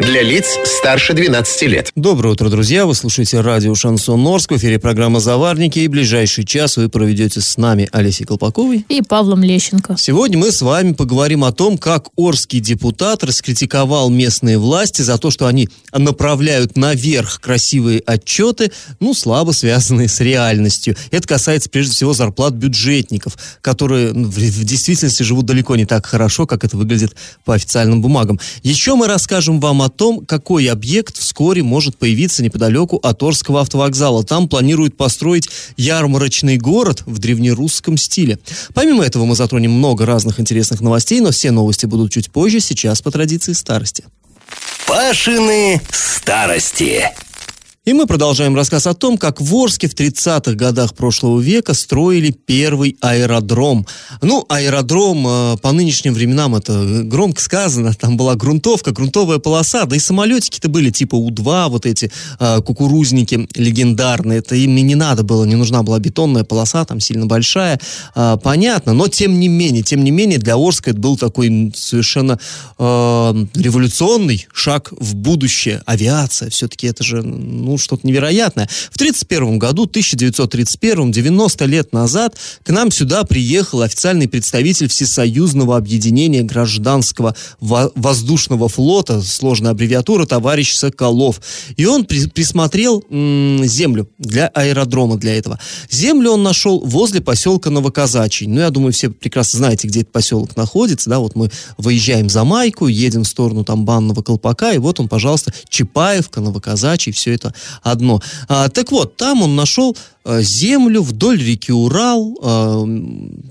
Для лиц старше 12 лет. Доброе утро, друзья. Вы слушаете радио «Шансон Орск». В эфире программа «Заварники». И ближайший час вы проведете с нами Олесей Колпаковой и Павлом Лещенко. Сегодня мы с вами поговорим о том, как орский депутат раскритиковал местные власти за то, что они направляют наверх красивые отчеты, ну, слабо связанные с реальностью. Это касается, прежде всего, зарплат бюджетников, которые ну, в, в действительности живут далеко не так хорошо, как это выглядит по официальным бумагам. Еще мы расскажем вам о том, какой объект вскоре может появиться неподалеку от Орского автовокзала. Там планируют построить ярмарочный город в древнерусском стиле. Помимо этого мы затронем много разных интересных новостей, но все новости будут чуть позже, сейчас по традиции старости. Пашины старости. И мы продолжаем рассказ о том, как в Орске в 30-х годах прошлого века строили первый аэродром. Ну, аэродром э, по нынешним временам это громко сказано, там была грунтовка, грунтовая полоса, да и самолетики-то были типа У-2, вот эти э, кукурузники легендарные, это им не надо было, не нужна была бетонная полоса, там сильно большая, э, понятно, но тем не менее, тем не менее для Орска это был такой совершенно э, революционный шаг в будущее, авиация, все-таки это же, ну, что-то невероятное. В 1931 году, 1931, 90 лет назад, к нам сюда приехал официальный представитель Всесоюзного объединения гражданского воздушного флота, сложная аббревиатура, товарищ Соколов. И он при присмотрел землю для аэродрома для этого. Землю он нашел возле поселка Новоказачий. Ну, я думаю, все прекрасно знаете, где этот поселок находится, да, вот мы выезжаем за Майку, едем в сторону там Банного Колпака, и вот он, пожалуйста, Чапаевка, Новоказачий, все это одно. А, так вот, там он нашел а, землю вдоль реки Урал, а,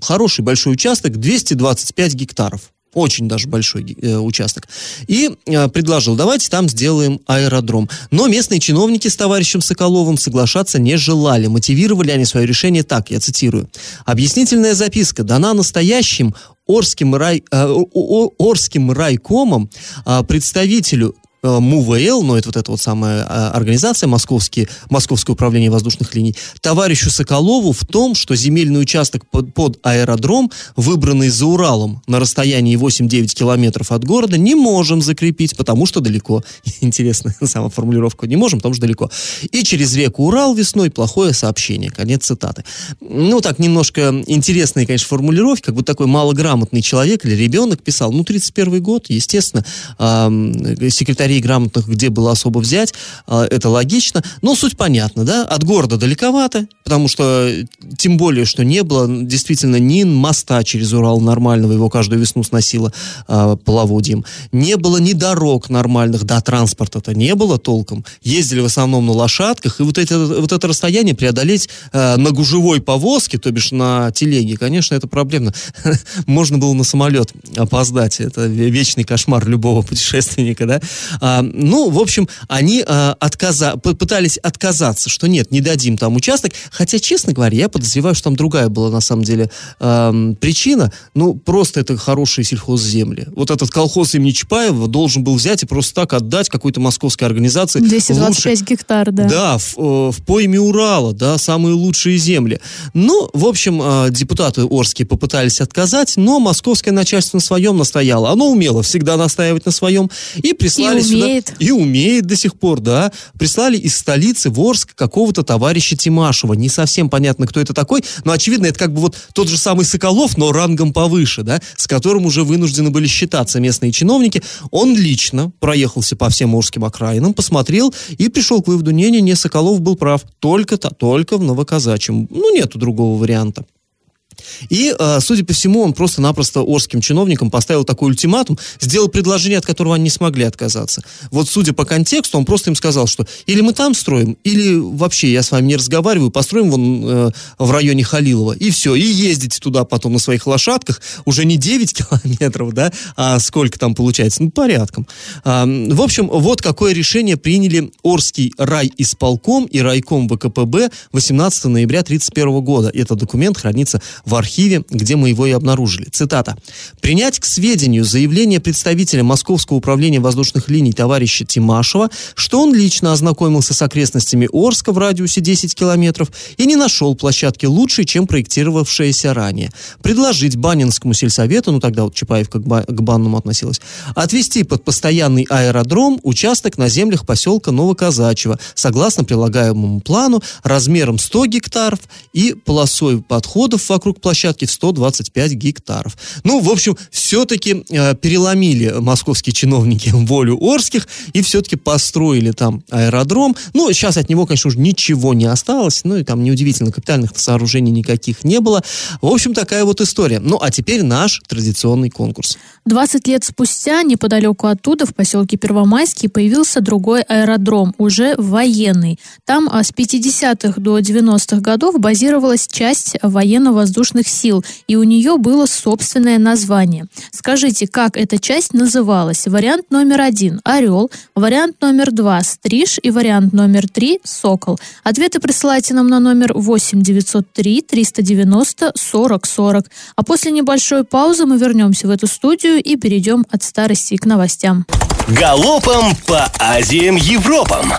хороший большой участок, 225 гектаров очень даже большой э, участок, и э, предложил, давайте там сделаем аэродром. Но местные чиновники с товарищем Соколовым соглашаться не желали. Мотивировали они свое решение так, я цитирую. Объяснительная записка дана настоящим Орским, рай, э, Орским райкомом э, представителю МУВЛ, но это вот эта вот самая а, организация, Московский, Московское управление воздушных линий, товарищу Соколову в том, что земельный участок под, под аэродром, выбранный за Уралом на расстоянии 8-9 километров от города, не можем закрепить, потому что далеко. Интересная сама формулировка. Не можем, потому что далеко. И через реку Урал весной плохое сообщение. Конец цитаты. Ну, так, немножко интересные, конечно, формулировки, как бы такой малограмотный человек или ребенок писал. Ну, 31 год, естественно, э, секретарь грамотных, где было особо взять, а, это логично, но суть понятна, да, от города далековато, потому что, тем более, что не было действительно ни моста через Урал нормального, его каждую весну сносило э, половодьем, не было ни дорог нормальных, да, транспорта-то не было толком, ездили в основном на лошадках, и вот, эти, вот это расстояние преодолеть э, на гужевой повозке, то бишь на телеге, конечно, это проблемно. Можно было на самолет опоздать, это вечный кошмар любого путешественника, да, а, ну, в общем, они а, отказа, пытались отказаться, что нет, не дадим там участок. Хотя, честно говоря, я подозреваю, что там другая была на самом деле а, причина. Ну, просто это хорошие сельхозземли. Вот этот колхоз имени Чапаева должен был взять и просто так отдать какой-то московской организации. 225 лучше, гектар, да. Да, в, э, в пойме Урала, да, самые лучшие земли. Ну, в общем, а, депутаты Орские попытались отказать, но московское начальство на своем настояло. Оно умело всегда настаивать на своем. И прислали и умеет. И умеет до сих пор, да. Прислали из столицы в Орск какого-то товарища Тимашева. Не совсем понятно, кто это такой, но, очевидно, это как бы вот тот же самый Соколов, но рангом повыше, да, с которым уже вынуждены были считаться местные чиновники. Он лично проехался по всем Орским окраинам, посмотрел и пришел к выводу, не-не-не, Соколов был прав. Только-то, только в Новоказачьем. Ну, нету другого варианта. И, э, судя по всему, он просто-напросто орским чиновникам поставил такой ультиматум, сделал предложение, от которого они не смогли отказаться. Вот, судя по контексту, он просто им сказал, что или мы там строим, или вообще я с вами не разговариваю, построим вон э, в районе Халилова, и все, и ездите туда потом на своих лошадках, уже не 9 километров, да, а сколько там получается, ну, порядком. А, в общем, вот какое решение приняли Орский райисполком и райком ВКПБ 18 ноября 1931 года. Этот документ хранится в архиве, где мы его и обнаружили. Цитата. «Принять к сведению заявление представителя Московского управления воздушных линий товарища Тимашева, что он лично ознакомился с окрестностями Орска в радиусе 10 километров и не нашел площадки лучше, чем проектировавшиеся ранее. Предложить Банинскому сельсовету, ну тогда вот Чапаевка к, ба- к банному относилась, отвести под постоянный аэродром участок на землях поселка Новоказачево, согласно прилагаемому плану, размером 100 гектаров и полосой подходов вокруг площадки в 125 гектаров. Ну, в общем, все-таки э, переломили московские чиновники волю Орских и все-таки построили там аэродром. Ну, сейчас от него, конечно, уже ничего не осталось, ну и там неудивительно, капитальных сооружений никаких не было. В общем, такая вот история. Ну, а теперь наш традиционный конкурс. 20 лет спустя неподалеку оттуда, в поселке Первомайский, появился другой аэродром, уже военный. Там а, с 50-х до 90-х годов базировалась часть военно-воздушных сил, и у нее было собственное название. Скажите, как эта часть называлась? Вариант номер один – «Орел», вариант номер два – «Стриж» и вариант номер три – «Сокол». Ответы присылайте нам на номер 8 903 390 40 40. А после небольшой паузы мы вернемся в эту студию и перейдем от старости к новостям. Галопом по Азиям Европам!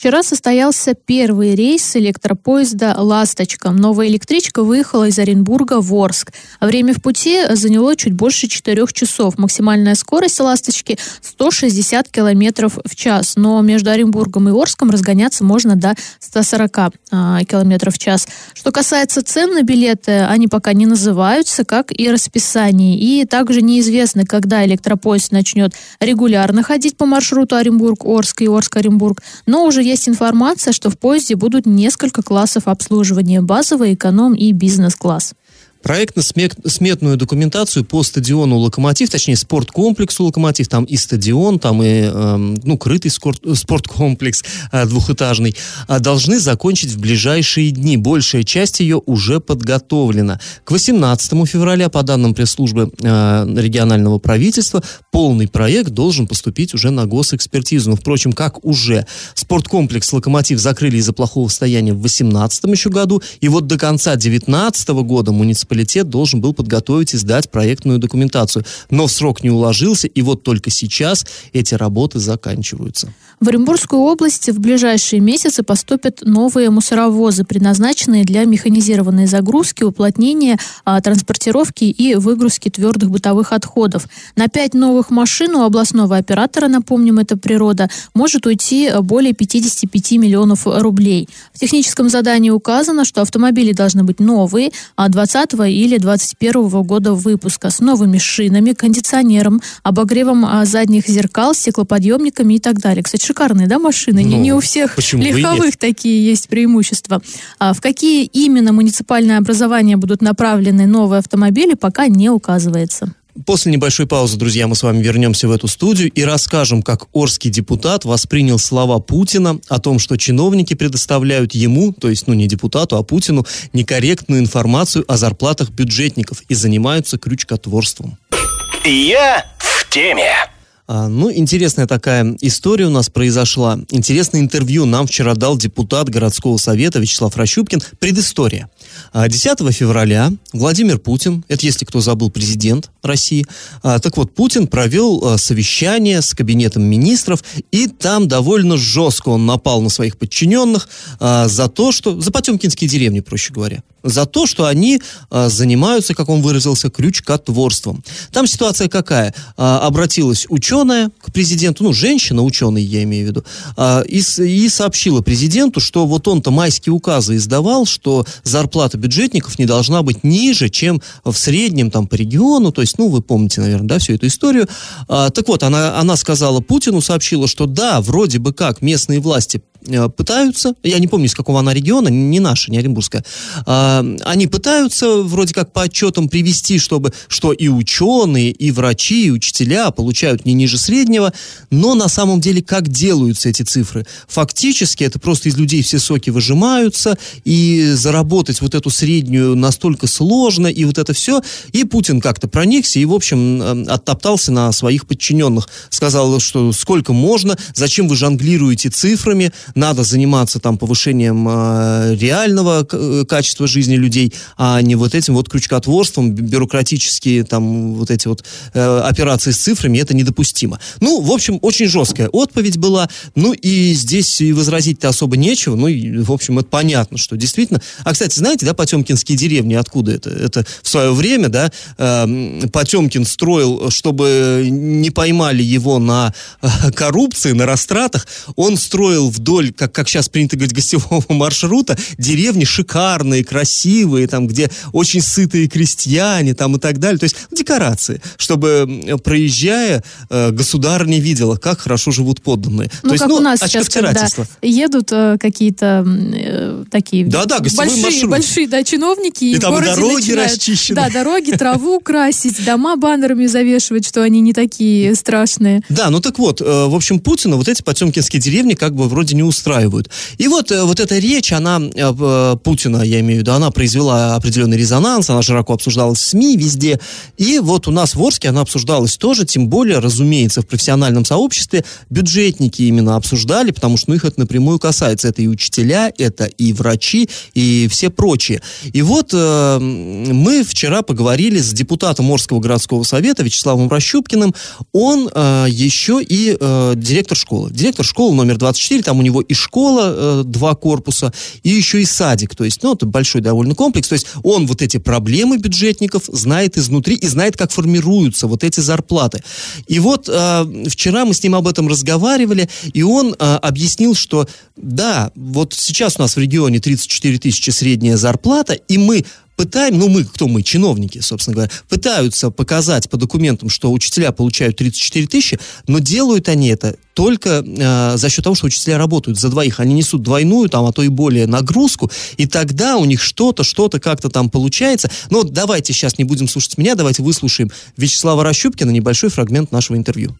Вчера состоялся первый рейс электропоезда «Ласточка». Новая электричка выехала из Оренбурга в Орск. Время в пути заняло чуть больше 4 часов. Максимальная скорость «Ласточки» 160 километров в час. Но между Оренбургом и Орском разгоняться можно до 140 а, километров в час. Что касается цен на билеты, они пока не называются, как и расписание. И также неизвестно, когда электропоезд начнет регулярно ходить по маршруту Оренбург-Орск и Орск-Оренбург. Но уже есть информация, что в поезде будут несколько классов обслуживания – базовый, эконом и бизнес-класс. Проектно-сметную документацию по стадиону «Локомотив», точнее, спорткомплексу «Локомотив», там и стадион, там и, э, ну, крытый спорткомплекс э, двухэтажный, э, должны закончить в ближайшие дни. Большая часть ее уже подготовлена. К 18 февраля, по данным пресс-службы э, регионального правительства, полный проект должен поступить уже на госэкспертизу. Впрочем, как уже спорткомплекс «Локомотив» закрыли из-за плохого состояния в 2018 еще году, и вот до конца 2019 года муниципалитет муниципалитет должен был подготовить и сдать проектную документацию. Но срок не уложился, и вот только сейчас эти работы заканчиваются. В Оренбургскую область в ближайшие месяцы поступят новые мусоровозы, предназначенные для механизированной загрузки, уплотнения, а, транспортировки и выгрузки твердых бытовых отходов. На пять новых машин у областного оператора, напомним, это природа, может уйти более 55 миллионов рублей. В техническом задании указано, что автомобили должны быть новые, а 20 или 21 года выпуска с новыми шинами, кондиционером, обогревом а, задних зеркал, стеклоподъемниками и так далее. Кстати, шикарные, да, машины? Ну, не, не у всех легковых такие есть преимущества. А в какие именно муниципальные образования будут направлены новые автомобили, пока не указывается. После небольшой паузы, друзья, мы с вами вернемся в эту студию и расскажем, как Орский депутат воспринял слова Путина о том, что чиновники предоставляют ему, то есть, ну, не депутату, а Путину, некорректную информацию о зарплатах бюджетников и занимаются крючкотворством. Я в теме. А, ну, интересная такая история у нас произошла. Интересное интервью нам вчера дал депутат городского совета Вячеслав Рощупкин. Предыстория. 10 а, февраля Владимир Путин, это если кто забыл, президент России, а, так вот, Путин провел совещание с кабинетом министров, и там довольно жестко он напал на своих подчиненных за то, что... За потемкинские деревни, проще говоря за то, что они а, занимаются, как он выразился, крючкотворством. Там ситуация какая? А, обратилась ученая к президенту, ну, женщина, ученый, я имею в виду, а, и, и сообщила президенту, что вот он-то майские указы издавал, что зарплата бюджетников не должна быть ниже, чем в среднем там по региону, то есть, ну, вы помните, наверное, да, всю эту историю. А, так вот, она, она сказала Путину, сообщила, что да, вроде бы как местные власти пытаются, я не помню, из какого она региона, не наша, не Оренбургская, а, они пытаются вроде как по отчетам привести, чтобы, что и ученые, и врачи, и учителя получают не ниже среднего, но на самом деле как делаются эти цифры? Фактически это просто из людей все соки выжимаются, и заработать вот эту среднюю настолько сложно, и вот это все, и Путин как-то проникся, и, в общем, э, оттоптался на своих подчиненных, сказал, что сколько можно, зачем вы жонглируете цифрами, надо заниматься там повышением э, реального к- качества жизни людей, а не вот этим вот крючкотворством, бю- бюрократические там вот эти вот э, операции с цифрами, это недопустимо. Ну, в общем, очень жесткая отповедь была, ну и здесь и возразить-то особо нечего, ну и, в общем, это понятно, что действительно... А, кстати, знаете, да, Потемкинские деревни, откуда это? Это в свое время, да, э, Потемкин строил, чтобы не поймали его на э, коррупции, на растратах, он строил вдоль, как, как сейчас принято говорить, гостевого маршрута, деревни шикарные, красивые, там, где очень сытые крестьяне, там, и так далее. То есть декорации, чтобы, проезжая, э, государыня видела, как хорошо живут подданные. Ну, То есть, как у нас сейчас, когда едут э, какие-то э, такие Да-да, гостевой большие, маршрут. большие да, чиновники, и, И там дороги начинают, расчищены. Да, дороги, траву красить, дома баннерами завешивать, что они не такие страшные. Да, ну так вот, э, в общем, Путина вот эти потемкинские деревни как бы вроде не устраивают. И вот, э, вот эта речь, она, э, э, Путина, я имею в виду, она произвела определенный резонанс, она широко обсуждалась в СМИ везде. И вот у нас в Орске она обсуждалась тоже, тем более, разумеется, в профессиональном сообществе бюджетники именно обсуждали, потому что ну, их это напрямую касается. Это и учителя, это и врачи, и все прочие. И вот э, мы вчера поговорили с депутатом Орского городского совета Вячеславом Рощупкиным. Он э, еще и э, директор школы. Директор школы номер 24, там у него и школа, э, два корпуса, и еще и садик. То есть, ну, это большой довольно комплекс. То есть он вот эти проблемы бюджетников знает изнутри и знает, как формируются вот эти зарплаты. И вот э, вчера мы с ним об этом разговаривали, и он э, объяснил, что да, вот сейчас у нас в регионе 34 тысячи средняя зарплата, и мы пытаем, ну мы, кто мы, чиновники, собственно говоря, пытаются показать по документам, что учителя получают 34 тысячи, но делают они это только э, за счет того, что учителя работают за двоих. Они несут двойную, там, а то и более нагрузку, и тогда у них что-то, что-то как-то там получается. Но давайте сейчас не будем слушать меня, давайте выслушаем Вячеслава Рощупкина, небольшой фрагмент нашего интервью.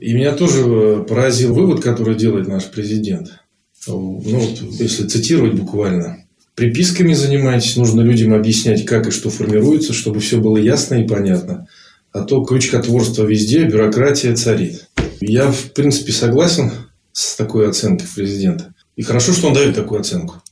И меня тоже э, поразил вывод, который делает наш президент. Ну, вот, если цитировать буквально. Приписками занимайтесь, нужно людям объяснять, как и что формируется, чтобы все было ясно и понятно. А то крючкотворство везде, бюрократия царит. Я, в принципе, согласен с такой оценкой президента. И хорошо, что он дает такую оценку.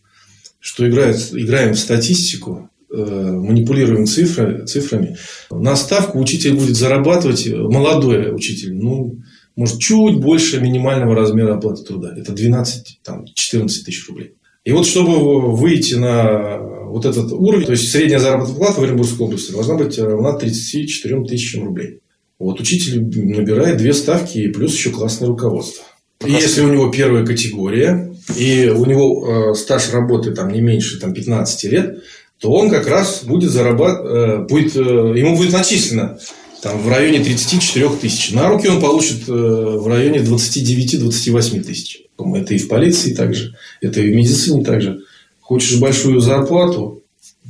Что играет, играем в статистику, э, манипулируем цифры, цифрами. На ставку учитель будет зарабатывать, молодой учитель, ну, может, чуть больше минимального размера оплаты труда. Это 12-14 тысяч рублей. И вот, чтобы выйти на вот этот уровень, то есть средняя заработная плата в Оренбургской области должна быть равна 34 тысячам рублей. Вот учитель набирает две ставки и плюс еще классное руководство. И если у него первая категория, и у него э, стаж работы там не меньше там, 15 лет, то он как раз будет зарабатывать, будет, э, ему будет начислено там, в районе 34 тысяч. На руки он получит э, в районе 29-28 тысяч. Это и в полиции также, это и в медицине также. Хочешь большую зарплату,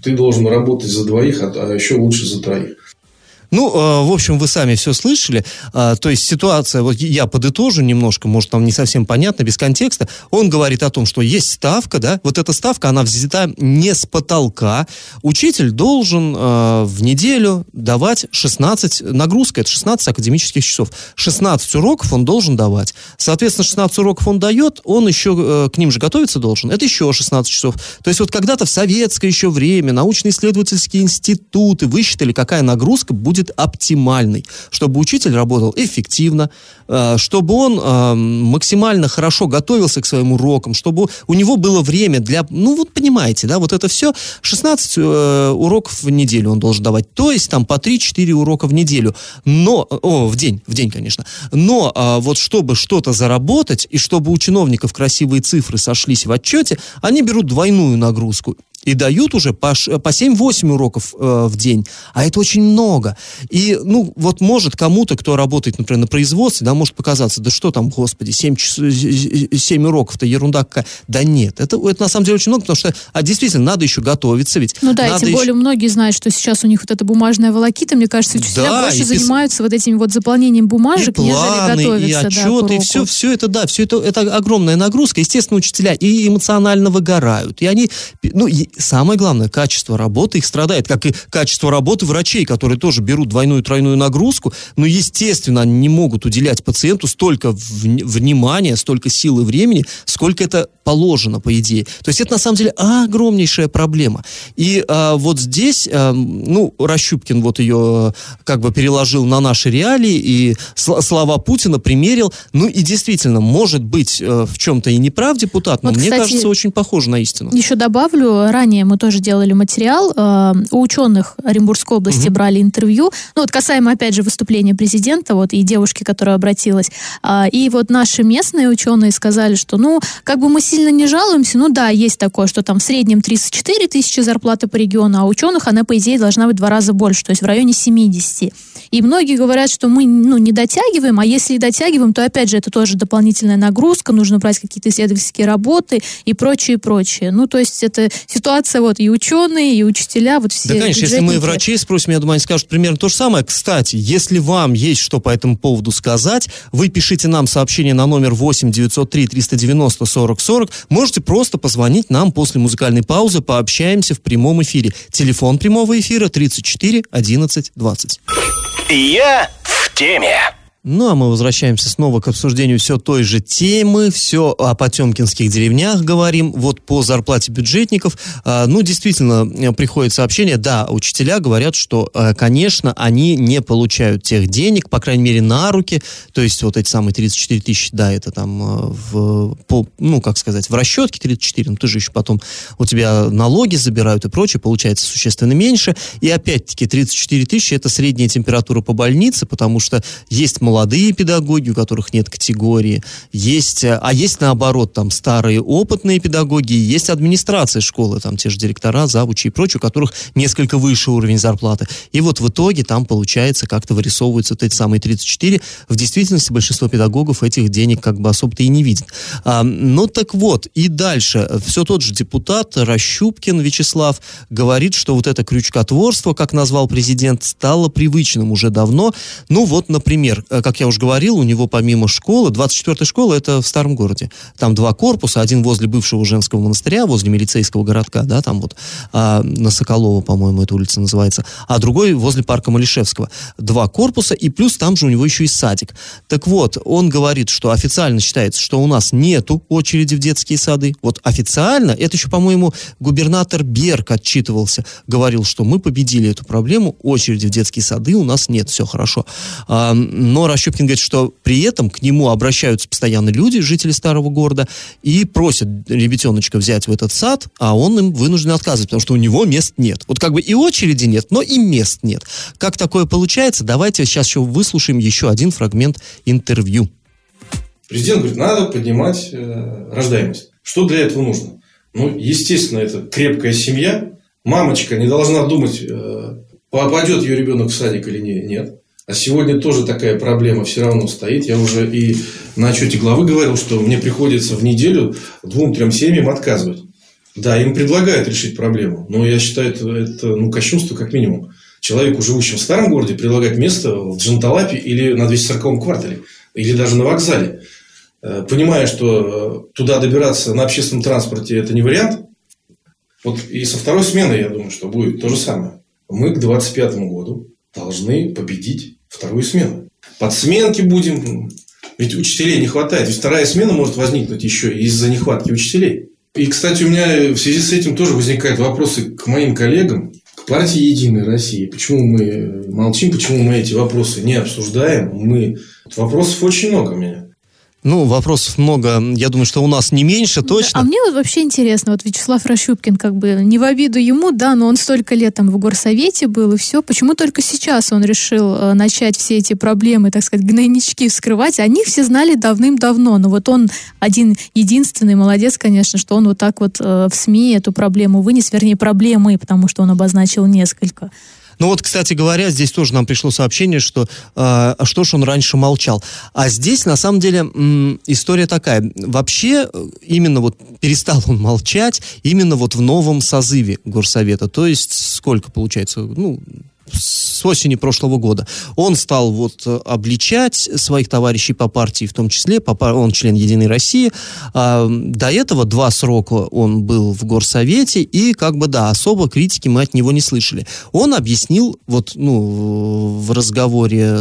ты должен работать за двоих, а, а еще лучше за троих. Ну, э, в общем, вы сами все слышали. Э, то есть ситуация, вот я подытожу немножко, может, там не совсем понятно, без контекста. Он говорит о том, что есть ставка, да, вот эта ставка, она взята не с потолка. Учитель должен э, в неделю давать 16, нагрузка, это 16 академических часов. 16 уроков он должен давать. Соответственно, 16 уроков он дает, он еще к ним же готовиться должен. Это еще 16 часов. То есть вот когда-то в советское еще время научно-исследовательские институты высчитали, какая нагрузка будет оптимальной, чтобы учитель работал эффективно, э, чтобы он э, максимально хорошо готовился к своим урокам, чтобы у него было время для, ну вот понимаете, да, вот это все, 16 э, уроков в неделю он должен давать, то есть там по 3-4 урока в неделю, но, о, в день, в день, конечно, но э, вот чтобы что-то заработать и чтобы у чиновников красивые цифры сошлись в отчете, они берут двойную нагрузку и дают уже по, по 7-8 уроков э, в день, а это очень много. И, ну, вот может кому-то, кто работает, например, на производстве, да, может показаться, да что там, господи, 7, час, 7 уроков-то ерунда какая. Да нет, это, это на самом деле очень много, потому что, а действительно, надо еще готовиться ведь. Ну да, и тем еще- более многие знают, что сейчас у них вот эта бумажная волокита, мне кажется, учителя Да, больше и пис- занимаются вот этим вот заполнением бумажек, и нежели планы, готовятся и да, к отчеты, и уроку. все, все это, да, все это, это огромная нагрузка. Естественно, учителя и эмоционально выгорают. И они, ну, и самое главное, качество работы их страдает, как и качество работы врачей, которые тоже берут двойную-тройную нагрузку, но, естественно, они не могут уделять пациенту столько внимания, столько сил и времени, сколько это положено, по идее. То есть это, на самом деле, огромнейшая проблема. И а, вот здесь, а, ну, Рощупкин вот ее как бы переложил на наши реалии, и слова Путина примерил. Ну и действительно, может быть, э, в чем-то и не прав депутат, но вот, мне кстати, кажется, очень похоже на истину. Еще добавлю, ранее мы тоже делали материал, э, у ученых Оренбургской области угу. брали интервью, ну вот касаемо, опять же, выступления президента, вот и девушки, которая обратилась, э, и вот наши местные ученые сказали, что, ну, как бы мы сильно не жалуемся, ну да, есть такое, что там в среднем 34 тысячи зарплаты по региону, а у ученых она, по идее, должна быть в два раза больше, то есть в районе 70. И многие говорят, что мы ну, не дотягиваем, а если и дотягиваем, то опять же это тоже дополнительная нагрузка, нужно брать какие-то исследовательские работы и прочее, прочее. Ну, то есть это ситуация вот и ученые, и учителя, вот все. Да, конечно, если мы врачей спросим, я думаю, они скажут примерно то же самое. Кстати, если вам есть что по этому поводу сказать, вы пишите нам сообщение на номер 8 903 390 40 40. Можете просто позвонить нам после музыкальной паузы, пообщаемся в прямом эфире. Телефон прямого эфира 34 11 20. Я в теме. Ну, а мы возвращаемся снова к обсуждению все той же темы, все о потемкинских деревнях говорим, вот по зарплате бюджетников. А, ну, действительно, приходит сообщение, да, учителя говорят, что, а, конечно, они не получают тех денег, по крайней мере, на руки, то есть вот эти самые 34 тысячи, да, это там а, в, по, ну, как сказать, в расчетке 34, но ты же еще потом, у тебя налоги забирают и прочее, получается существенно меньше, и опять-таки 34 тысячи это средняя температура по больнице, потому что есть молодые педагоги, у которых нет категории, есть, э, а есть наоборот, там старые опытные педагоги, есть администрация школы, там те же директора, завучи и прочее, у которых несколько выше уровень зарплаты. И вот в итоге там получается как-то вырисовываются вот эти самые 34. В действительности большинство педагогов этих денег как бы особо-то и не видит. А, ну так вот, и дальше. Все тот же депутат Рощупкин Вячеслав говорит, что вот это крючкотворство, как назвал президент, стало привычным уже давно. Ну вот, например, э, как я уже говорил, у него помимо школы, 24-я школа, это в старом городе. Там два корпуса, один возле бывшего женского монастыря, возле милицейского городка, да, там вот а, на Соколова, по-моему, эта улица называется, а другой возле парка Малишевского. Два корпуса, и плюс там же у него еще и садик. Так вот, он говорит, что официально считается, что у нас нету очереди в детские сады. Вот официально, это еще, по-моему, губернатор Берг отчитывался, говорил, что мы победили эту проблему, очереди в детские сады у нас нет, все хорошо. А, но Рощупкин говорит, что при этом к нему обращаются постоянно люди, жители старого города, и просят ребятеночка взять в этот сад, а он им вынужден отказывать, потому что у него мест нет. Вот как бы и очереди нет, но и мест нет. Как такое получается? Давайте сейчас еще выслушаем еще один фрагмент интервью. Президент говорит, надо поднимать э, рождаемость. Что для этого нужно? Ну, естественно, это крепкая семья. Мамочка не должна думать, э, попадет ее ребенок в садик или не, нет. А сегодня тоже такая проблема все равно стоит. Я уже и на отчете главы говорил, что мне приходится в неделю двум-трем семьям отказывать. Да, им предлагают решить проблему, но я считаю, это, это ну, кощунство как минимум. Человеку, живущему в старом городе, предлагать место в Джанталапе или на 240-м квартале, или даже на вокзале. Э, понимая, что э, туда добираться на общественном транспорте – это не вариант. Вот и со второй смены, я думаю, что будет то же самое. Мы к 2025 году должны победить вторую смену. Подсменки будем. Ведь учителей не хватает. Ведь вторая смена может возникнуть еще из-за нехватки учителей. И, кстати, у меня в связи с этим тоже возникают вопросы к моим коллегам, к партии «Единая Россия». Почему мы молчим, почему мы эти вопросы не обсуждаем? Мы... Вопросов очень много у меня. Ну, вопросов много. Я думаю, что у нас не меньше, точно. А мне вот вообще интересно, вот Вячеслав Рощупкин, как бы, не в обиду ему, да, но он столько лет там в горсовете был, и все. Почему только сейчас он решил э, начать все эти проблемы, так сказать, гнойнички вскрывать? Они все знали давным-давно, но вот он один единственный молодец, конечно, что он вот так вот э, в СМИ эту проблему вынес, вернее, проблемы, потому что он обозначил несколько. Ну вот, кстати говоря, здесь тоже нам пришло сообщение, что э, что ж он раньше молчал. А здесь, на самом деле, м, история такая. Вообще, э, именно вот перестал он молчать именно вот в новом созыве горсовета. То есть, сколько получается? Ну, с осени прошлого года. Он стал вот обличать своих товарищей по партии, в том числе, он член Единой России. А, до этого два срока он был в горсовете, и как бы, да, особо критики мы от него не слышали. Он объяснил, вот, ну, в разговоре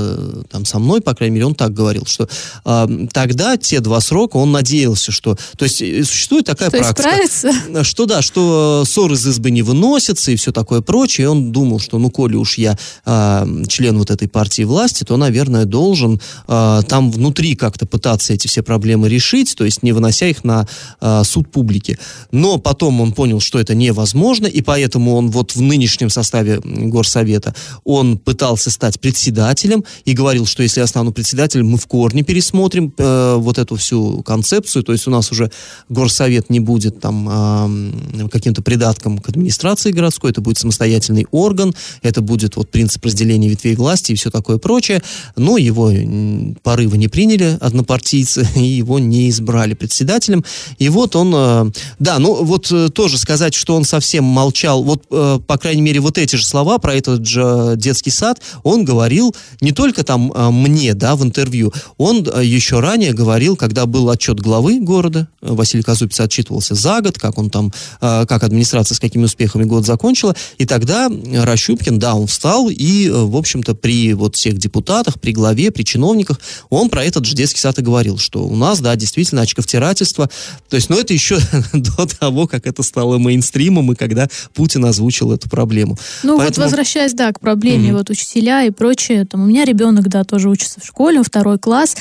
там со мной, по крайней мере, он так говорил, что э, тогда те два срока он надеялся, что, то есть э, существует такая то практика, что да, что ссор из избы не выносится и все такое прочее. И он думал, что ну, коли уж я э, член вот этой партии власти, то, наверное, должен э, там внутри как-то пытаться эти все проблемы решить, то есть не вынося их на э, суд публики. Но потом он понял, что это невозможно, и поэтому он вот в нынешнем составе горсовета он пытался стать председателем и говорил, что если я стану председателем, мы в корне пересмотрим э, вот эту всю концепцию, то есть у нас уже горсовет не будет там э, каким-то придатком к администрации городской, это будет самостоятельный орган, это будет вот принцип разделения ветвей власти и все такое прочее, но его порывы не приняли однопартийцы, и его не избрали председателем, и вот он, э, да, ну вот э, тоже сказать, что он совсем молчал, вот, э, по крайней мере, вот эти же слова про этот же детский сад, он говорил не только там мне, да, в интервью, он еще ранее говорил, когда был отчет главы города, Василий Казупец отчитывался за год, как он там, как администрация с какими успехами год закончила, и тогда Рощупкин, да, он встал и, э, в общем-то, при вот всех депутатах, при главе, при чиновниках, он про этот же детский сад и говорил, что у нас, да, действительно очковтирательство, то есть, ну, это еще до того, как это стало мейнстримом, и когда Путин озвучил эту проблему. Ну, Поэтому... вот возвращаясь, да, к проблеме, mm-hmm. вот учителя и прочее, там, у меня ребенок, да, тоже учится в школе, второй класс,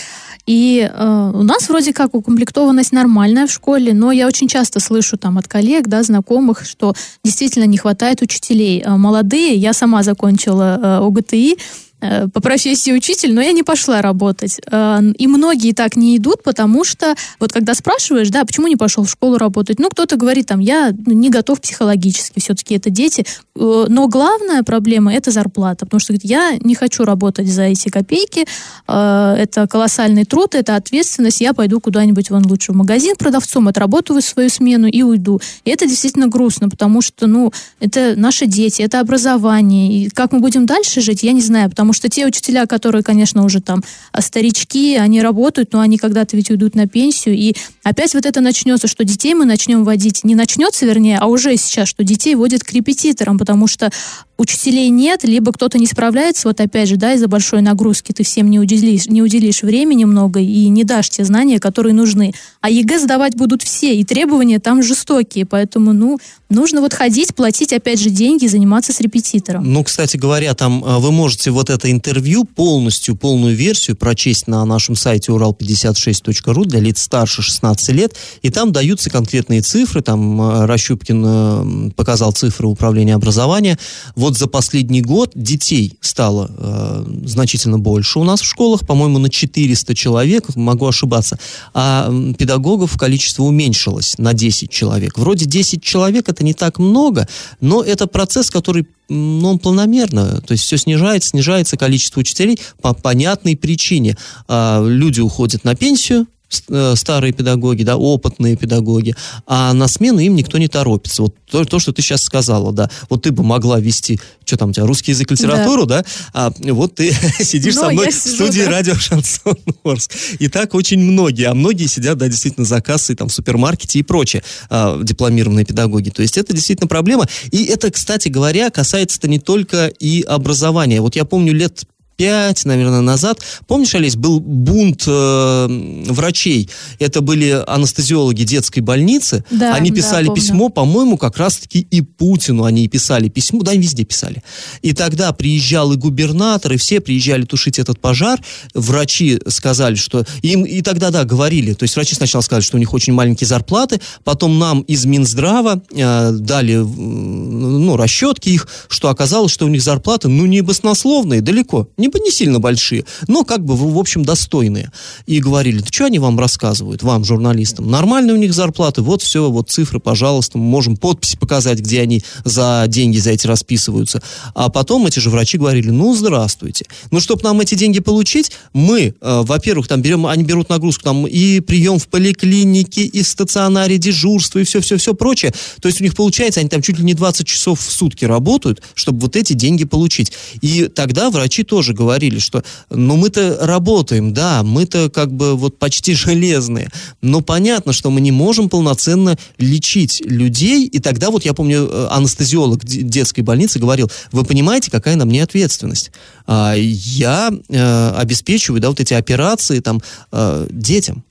и э, у нас вроде как укомплектованность нормальная в школе, но я очень часто слышу там от коллег, да, знакомых, что действительно не хватает учителей. Э, молодые, я сама закончила ОГТИ, Э, по профессии учитель, но я не пошла работать. Э, и многие так не идут, потому что вот когда спрашиваешь, да, почему не пошел в школу работать, ну, кто-то говорит, там, я ну, не готов психологически, все-таки это дети. Э, но главная проблема – это зарплата, потому что я не хочу работать за эти копейки, это колоссальный труд, это ответственность, я пойду куда-нибудь вон лучше в магазин продавцом, отработаю свою смену и уйду. И это действительно грустно, потому что, ну, это наши дети, это образование, и как мы будем дальше жить, я не знаю, потому Потому что те учителя, которые, конечно, уже там а, старички, они работают, но они когда-то ведь уйдут на пенсию. И опять вот это начнется, что детей мы начнем водить. Не начнется, вернее, а уже сейчас, что детей водят к репетиторам, потому что учителей нет, либо кто-то не справляется, вот опять же, да, из-за большой нагрузки ты всем не уделишь, не уделишь времени много и не дашь те знания, которые нужны. А ЕГЭ сдавать будут все, и требования там жестокие, поэтому, ну, нужно вот ходить, платить, опять же, деньги, заниматься с репетитором. Ну, кстати говоря, там э, вы можете вот это интервью полностью, полную версию прочесть на нашем сайте урал56.ру для лиц старше 16 лет, и там даются конкретные цифры, там э, Рощупкин э, показал цифры управления образования, вот вот за последний год детей стало э, значительно больше у нас в школах, по-моему, на 400 человек, могу ошибаться, а педагогов количество уменьшилось на 10 человек. Вроде 10 человек это не так много, но это процесс, который ну, он планомерно, то есть все снижается, снижается количество учителей по понятной причине. А, люди уходят на пенсию, Э, старые педагоги, да, опытные педагоги, а на смену им никто не торопится. Вот то, то что ты сейчас сказала, да, вот ты бы могла вести, что там у тебя, русский язык, литературу, да, да? а вот ты сидишь Но со мной в студии да. радио Шансон Орск. И так очень многие, а многие сидят, да, действительно за кассой, там, в супермаркете и прочее, а, дипломированные педагоги. То есть это действительно проблема. И это, кстати говоря, касается-то не только и образования. Вот я помню лет пять, наверное, назад. Помнишь, Олесь, был бунт э, врачей. Это были анестезиологи детской больницы. Да, они писали да, письмо, по-моему, как раз-таки и Путину они писали письмо. Да, они везде писали. И тогда приезжал и губернатор, и все приезжали тушить этот пожар. Врачи сказали, что... Им и тогда, да, говорили. То есть врачи сначала сказали, что у них очень маленькие зарплаты. Потом нам из Минздрава э, дали, ну, расчетки их, что оказалось, что у них зарплаты, ну, не баснословные, далеко. Не не сильно большие, но как бы, в общем, достойные. И говорили, да что они вам рассказывают, вам, журналистам? Нормальные у них зарплаты, вот все, вот цифры, пожалуйста, мы можем подписи показать, где они за деньги за эти расписываются. А потом эти же врачи говорили, ну, здравствуйте. Ну, чтобы нам эти деньги получить, мы, э, во-первых, там берем, они берут нагрузку там и прием в поликлинике, и стационаре, дежурство, и все-все-все прочее. То есть у них получается, они там чуть ли не 20 часов в сутки работают, чтобы вот эти деньги получить. И тогда врачи тоже говорили, что, ну, мы-то работаем, да, мы-то как бы вот почти железные, но понятно, что мы не можем полноценно лечить людей, и тогда вот я помню, э, анестезиолог детской больницы говорил, вы понимаете, какая на мне ответственность? А, я э, обеспечиваю, да, вот эти операции там э, детям.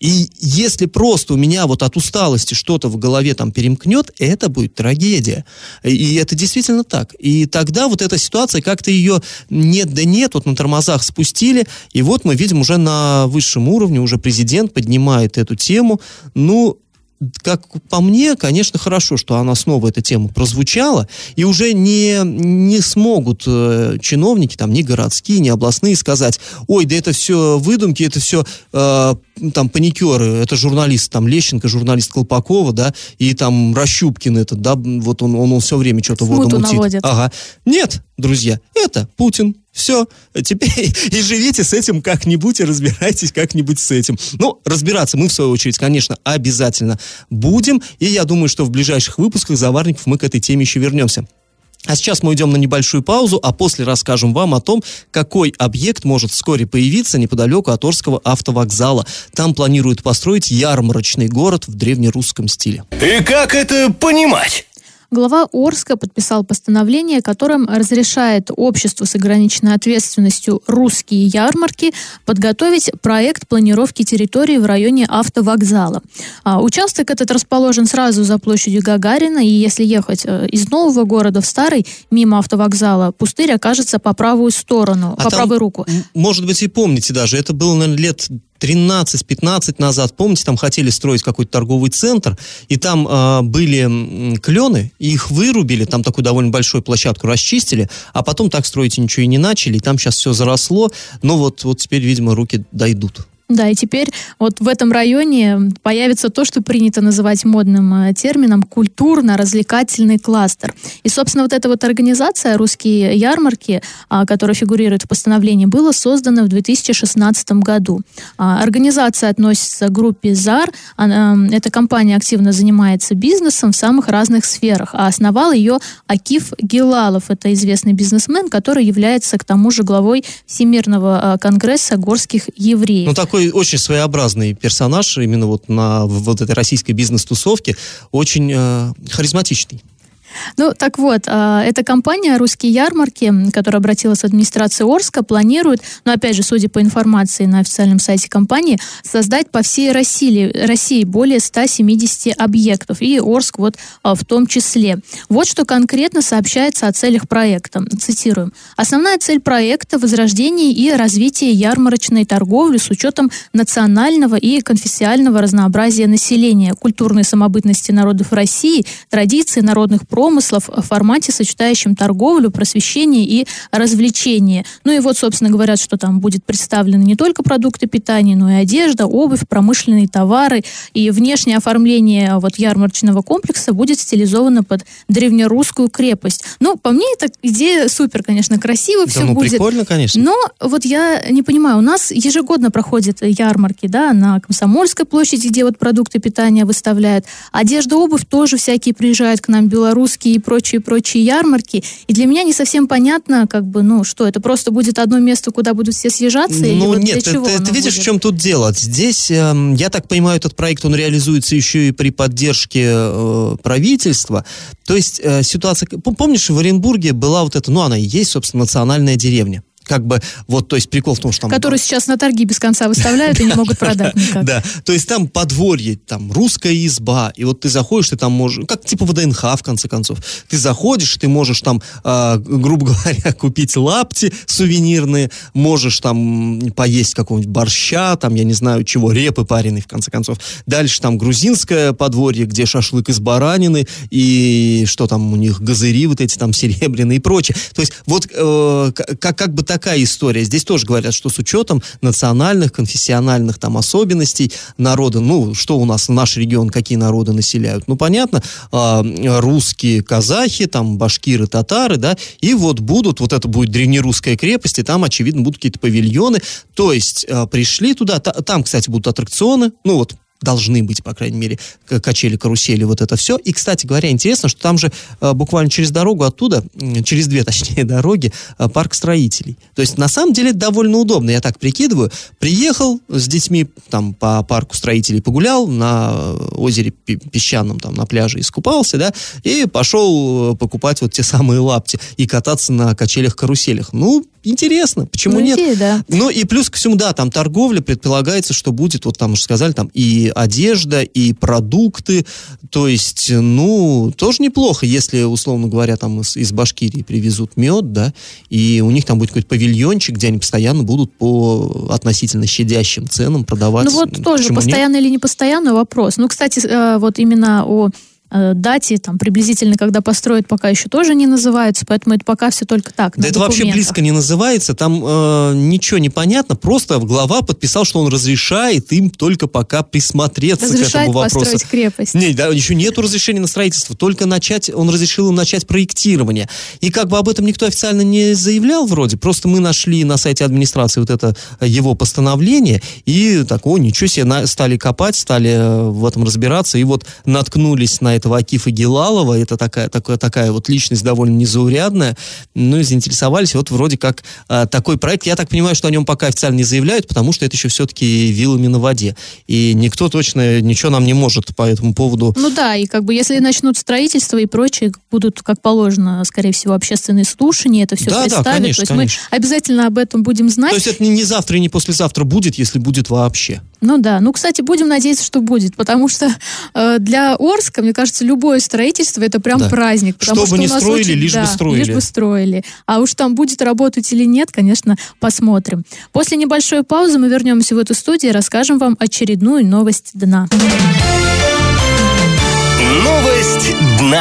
И если просто у меня вот от усталости что-то в голове там перемкнет, это будет трагедия. И это действительно так. И тогда вот эта ситуация, как-то ее нет да нет, вот на тормозах спустили, и вот мы видим уже на высшем уровне, уже президент поднимает эту тему. Ну, как по мне, конечно, хорошо, что она снова эта тема прозвучала, и уже не, не смогут э, чиновники, там, ни городские, ни областные сказать, ой, да это все выдумки, это все э, там паникеры, это журналист, там, Лещенко, журналист Колпакова, да, и там Рощупкин этот, да, вот он, он, он все время что-то воду мутит. Наводит. Ага. Нет, друзья, это Путин, все, теперь и живите с этим как-нибудь, и разбирайтесь как-нибудь с этим. Ну, разбираться мы, в свою очередь, конечно, обязательно будем, и я думаю, что в ближайших выпусках «Заварников» мы к этой теме еще вернемся. А сейчас мы уйдем на небольшую паузу, а после расскажем вам о том, какой объект может вскоре появиться неподалеку от Орского автовокзала. Там планируют построить ярмарочный город в древнерусском стиле. И как это понимать? Глава Орска подписал постановление, которым разрешает обществу с ограниченной ответственностью «Русские ярмарки» подготовить проект планировки территории в районе автовокзала. А, участок этот расположен сразу за площадью Гагарина, и если ехать э, из нового города в старый, мимо автовокзала, пустырь окажется по правую сторону, а по правую руку. Может быть, и помните даже, это было, наверное, лет 13-15 назад, помните, там хотели строить какой-то торговый центр, и там э, были клены, их вырубили, там такую довольно большую площадку расчистили, а потом так строить ничего и не начали, и там сейчас все заросло, но вот, вот теперь, видимо, руки дойдут. Да, и теперь вот в этом районе появится то, что принято называть модным э, термином культурно-развлекательный кластер. И, собственно, вот эта вот организация «Русские ярмарки», а, которая фигурирует в постановлении, была создана в 2016 году. А, организация относится к группе ЗАР. Эта компания активно занимается бизнесом в самых разных сферах. А основал ее Акиф Гилалов. Это известный бизнесмен, который является, к тому же, главой Всемирного э, конгресса горских евреев. Ну, такой такой очень своеобразный персонаж именно вот на вот этой российской бизнес-тусовке, очень э, харизматичный. Ну, так вот, а, эта компания «Русские ярмарки», которая обратилась в администрацию Орска, планирует, но ну, опять же, судя по информации на официальном сайте компании, создать по всей России, России более 170 объектов, и Орск вот а, в том числе. Вот что конкретно сообщается о целях проекта. Цитируем. Основная цель проекта – возрождение и развитие ярмарочной торговли с учетом национального и конфессионального разнообразия населения, культурной самобытности народов России, традиций народных промыслов в формате, сочетающем торговлю, просвещение и развлечение. Ну и вот, собственно, говорят, что там будет представлены не только продукты питания, но и одежда, обувь, промышленные товары. И внешнее оформление вот ярмарочного комплекса будет стилизовано под древнерусскую крепость. Ну, по мне, эта идея супер, конечно, красиво да, все ну, будет. прикольно, конечно. Но вот я не понимаю, у нас ежегодно проходят ярмарки, да, на Комсомольской площади, где вот продукты питания выставляют. Одежда, обувь тоже всякие приезжают к нам, белорусы русские и прочие-прочие ярмарки. И для меня не совсем понятно, как бы, ну, что это просто будет одно место, куда будут все съезжаться? Ну, или вот нет, чего ты, ты видишь, будет? в чем тут дело? Здесь, э, я так понимаю, этот проект, он реализуется еще и при поддержке э, правительства. То есть э, ситуация... Помнишь, в Оренбурге была вот эта, ну, она и есть, собственно, национальная деревня как бы, вот, то есть прикол в том, что там... Которую сейчас на торги без конца выставляют и не могут продать никак. Да, то есть там подворье, там русская изба, и вот ты заходишь, ты там можешь, как типа ВДНХ, в конце концов, ты заходишь, ты можешь там, а, грубо говоря, купить лапти сувенирные, можешь там поесть какого-нибудь борща, там, я не знаю чего, репы пареной, в конце концов. Дальше там грузинское подворье, где шашлык из баранины, и что там у них, газыри вот эти там серебряные и прочее. То есть вот э, как, как бы так такая история. Здесь тоже говорят, что с учетом национальных, конфессиональных там особенностей народа, ну, что у нас, наш регион, какие народы населяют. Ну, понятно, э, русские, казахи, там, башкиры, татары, да, и вот будут, вот это будет древнерусская крепость, и там, очевидно, будут какие-то павильоны. То есть э, пришли туда, та, там, кстати, будут аттракционы, ну, вот должны быть, по крайней мере, качели, карусели, вот это все. И, кстати говоря, интересно, что там же э, буквально через дорогу оттуда, через две, точнее, дороги, э, парк строителей. То есть, на самом деле, это довольно удобно, я так прикидываю. Приехал с детьми там по парку строителей погулял, на озере песчаном, там, на пляже искупался, да, и пошел э, покупать вот те самые лапти и кататься на качелях-каруселях. Ну, интересно, почему ну, нет? Идея, да. Ну, и плюс ко всему, да, там торговля, предполагается, что будет, вот там уже сказали, там и одежда, и продукты. То есть, ну, тоже неплохо, если, условно говоря, там из, из Башкирии привезут мед, да, и у них там будет какой-то павильончик, где они постоянно будут по относительно щадящим ценам продавать. Ну вот тоже, Почему постоянно нет? или не постоянно вопрос. Ну, кстати, э, вот именно о дате, там, приблизительно, когда построят, пока еще тоже не называются, поэтому это пока все только так. Да это вообще близко не называется, там э, ничего не понятно, просто глава подписал, что он разрешает им только пока присмотреться разрешает к этому вопросу. построить крепость. Нет, да, еще нету разрешения на строительство, только начать, он разрешил им начать проектирование. И как бы об этом никто официально не заявлял вроде, просто мы нашли на сайте администрации вот это э, его постановление, и такого ничего себе, на, стали копать, стали э, в этом разбираться, и вот наткнулись на этого Акифа Гелалова, это такая, такая, такая вот личность довольно незаурядная, ну и заинтересовались, вот вроде как э, такой проект, я так понимаю, что о нем пока официально не заявляют, потому что это еще все-таки вилами на воде, и никто точно ничего нам не может по этому поводу. Ну да, и как бы если начнут строительство и прочее, будут, как положено, скорее всего, общественные слушания, это все да, представят, да, конечно, то есть конечно. мы обязательно об этом будем знать. То есть это не, не завтра и не послезавтра будет, если будет вообще. Ну да, ну, кстати, будем надеяться, что будет, потому что э, для Орска, мне кажется, любое строительство это прям да. праздник. Потому Чтобы что не строили, очень, лишь да, бы строили. Лишь бы строили. А уж там будет работать или нет, конечно, посмотрим. После небольшой паузы мы вернемся в эту студию и расскажем вам очередную новость дна. Новость дна.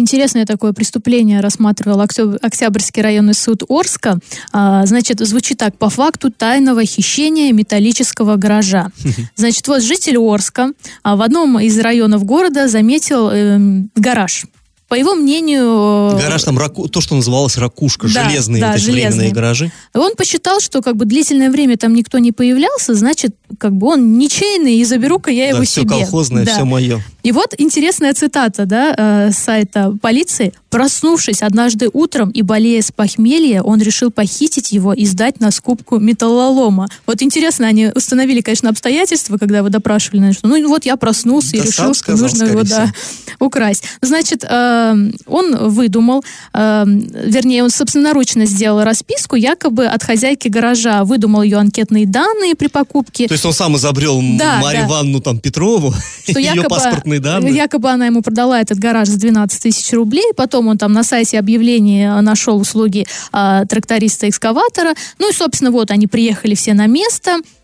Интересное такое преступление рассматривал Октябрьский районный суд Орска. А, значит, звучит так. По факту тайного хищения металлического гаража. Значит, вот житель Орска а, в одном из районов города заметил э, гараж по его мнению... Гараж там, раку, то, что называлось ракушка, да, железные, да, вот железные. временные гаражи. Он посчитал, что как бы длительное время там никто не появлялся, значит, как бы он ничейный, и заберу-ка я да, его все себе. все колхозное, да. все мое. И вот интересная цитата, да, э, сайта полиции. Проснувшись однажды утром и болея с похмелья, он решил похитить его и сдать на скупку металлолома. Вот интересно, они установили, конечно, обстоятельства, когда его допрашивали, что ну вот я проснулся да и решил, что нужно его, да, украсть. Значит, э, он выдумал, эм, вернее, он собственноручно сделал расписку, якобы от хозяйки гаража, выдумал ее анкетные данные при покупке. То есть он сам изобрел да, Марию да. Ивановну там, Петрову, что ее якобы, паспортные данные? Якобы она ему продала этот гараж за 12 тысяч рублей, потом он там на сайте объявлений нашел услуги э, тракториста-экскаватора, ну и, собственно, вот они приехали все на место, э,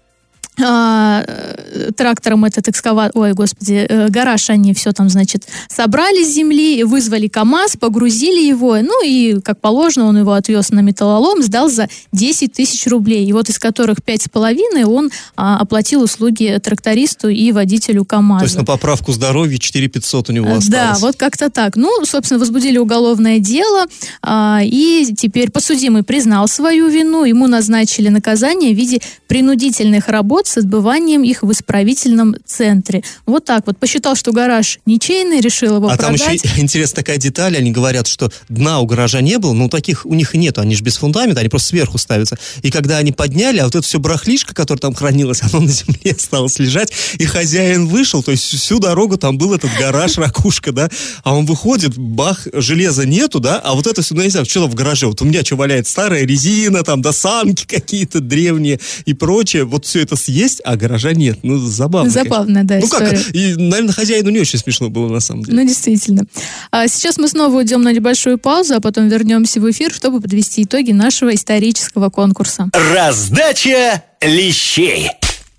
трактором этот экскаватор, ой, господи, э, гараж они все там, значит, собрали с земли, вызвали КАМАЗ, погрузили его, ну и, как положено, он его отвез на металлолом, сдал за 10 тысяч рублей, и вот из которых 5,5 он а, оплатил услуги трактористу и водителю КАМАЗа. То есть на поправку здоровья 4 500 у него осталось. Да, вот как-то так. Ну, собственно, возбудили уголовное дело, а, и теперь подсудимый признал свою вину, ему назначили наказание в виде принудительных работ с отбыванием их в исправительном центре. Вот так вот. Посчитал, что гараж ничейный, решил его а продать. там еще интересная такая деталь. Они говорят, что дна у гаража не было, но таких у них и нету. Они же без фундамента, они просто сверху ставятся. И когда они подняли, а вот это все брахлишко, которое там хранилось, оно на земле осталось лежать, и хозяин вышел, то есть всю дорогу там был этот гараж, ракушка, да, а он выходит, бах, железа нету, да, а вот это все, ну, я не знаю, что там в гараже, вот у меня что валяется, старая резина, там, досанки какие-то древние и прочее, вот все это съесть есть, а гаража нет. Ну, забавно. Забавно, да, Ну история. как, и, наверное, хозяину не очень смешно было, на самом деле. Ну, действительно. А сейчас мы снова уйдем на небольшую паузу, а потом вернемся в эфир, чтобы подвести итоги нашего исторического конкурса. Раздача лещей.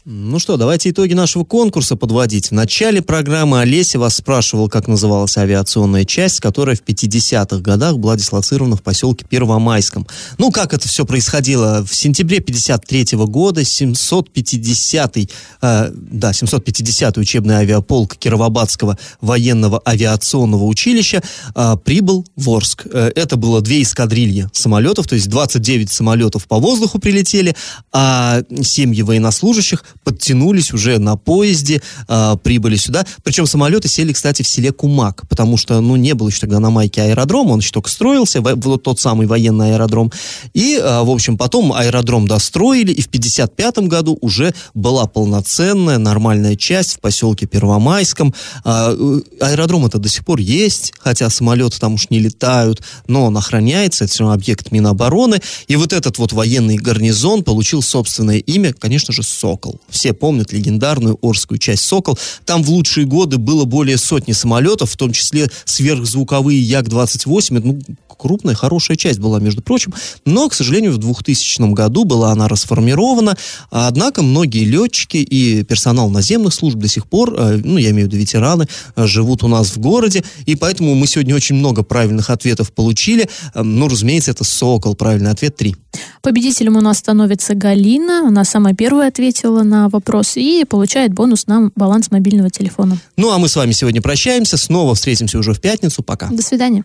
Ну что, давайте итоги нашего конкурса подводить. В начале программы Олеся вас спрашивал, как называлась авиационная часть, которая в 50-х годах была дислоцирована в поселке Первомайском. Ну, как это все происходило? В сентябре 53 -го года 750-й, э, да, 750-й учебный авиаполк Кировобадского военного авиационного училища э, прибыл в Орск. Э, это было две эскадрильи самолетов, то есть 29 самолетов по воздуху прилетели, а семьи военнослужащих подтянулись уже на поезде, э, прибыли сюда. Причем самолеты сели, кстати, в селе Кумак, потому что, ну, не было еще тогда на Майке аэродрома, он еще только строился, вот тот самый военный аэродром. И, э, в общем, потом аэродром достроили, и в 55 году уже была полноценная, нормальная часть в поселке Первомайском. Э, аэродром это до сих пор есть, хотя самолеты там уж не летают, но он охраняется, это все равно объект Минобороны. И вот этот вот военный гарнизон получил собственное имя, конечно же, Сокол. Все помнят легендарную Орскую часть «Сокол». Там в лучшие годы было более сотни самолетов, в том числе сверхзвуковые Як-28. Это ну, крупная, хорошая часть была, между прочим. Но, к сожалению, в 2000 году была она расформирована. Однако многие летчики и персонал наземных служб до сих пор, э, ну, я имею в виду ветераны, э, живут у нас в городе. И поэтому мы сегодня очень много правильных ответов получили. Э, ну, разумеется, это «Сокол». Правильный ответ 3. Победителем у нас становится Галина. Она самая первая ответила на вопрос и получает бонус на баланс мобильного телефона. Ну, а мы с вами сегодня прощаемся. Снова встретимся уже в пятницу. Пока. До свидания.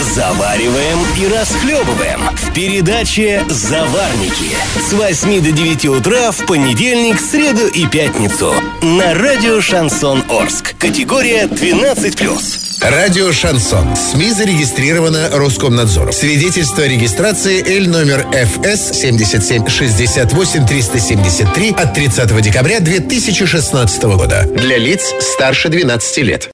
Завариваем и расхлебываем в передаче «Заварники» с 8 до 9 утра в понедельник, среду и пятницу на радио «Шансон Орск». Категория 12+. Радио «Шансон». СМИ зарегистрировано Роскомнадзором. Свидетельство о регистрации Л номер ФС 7768 373 от 30 декабря 2016 года. Для лиц старше 12 лет.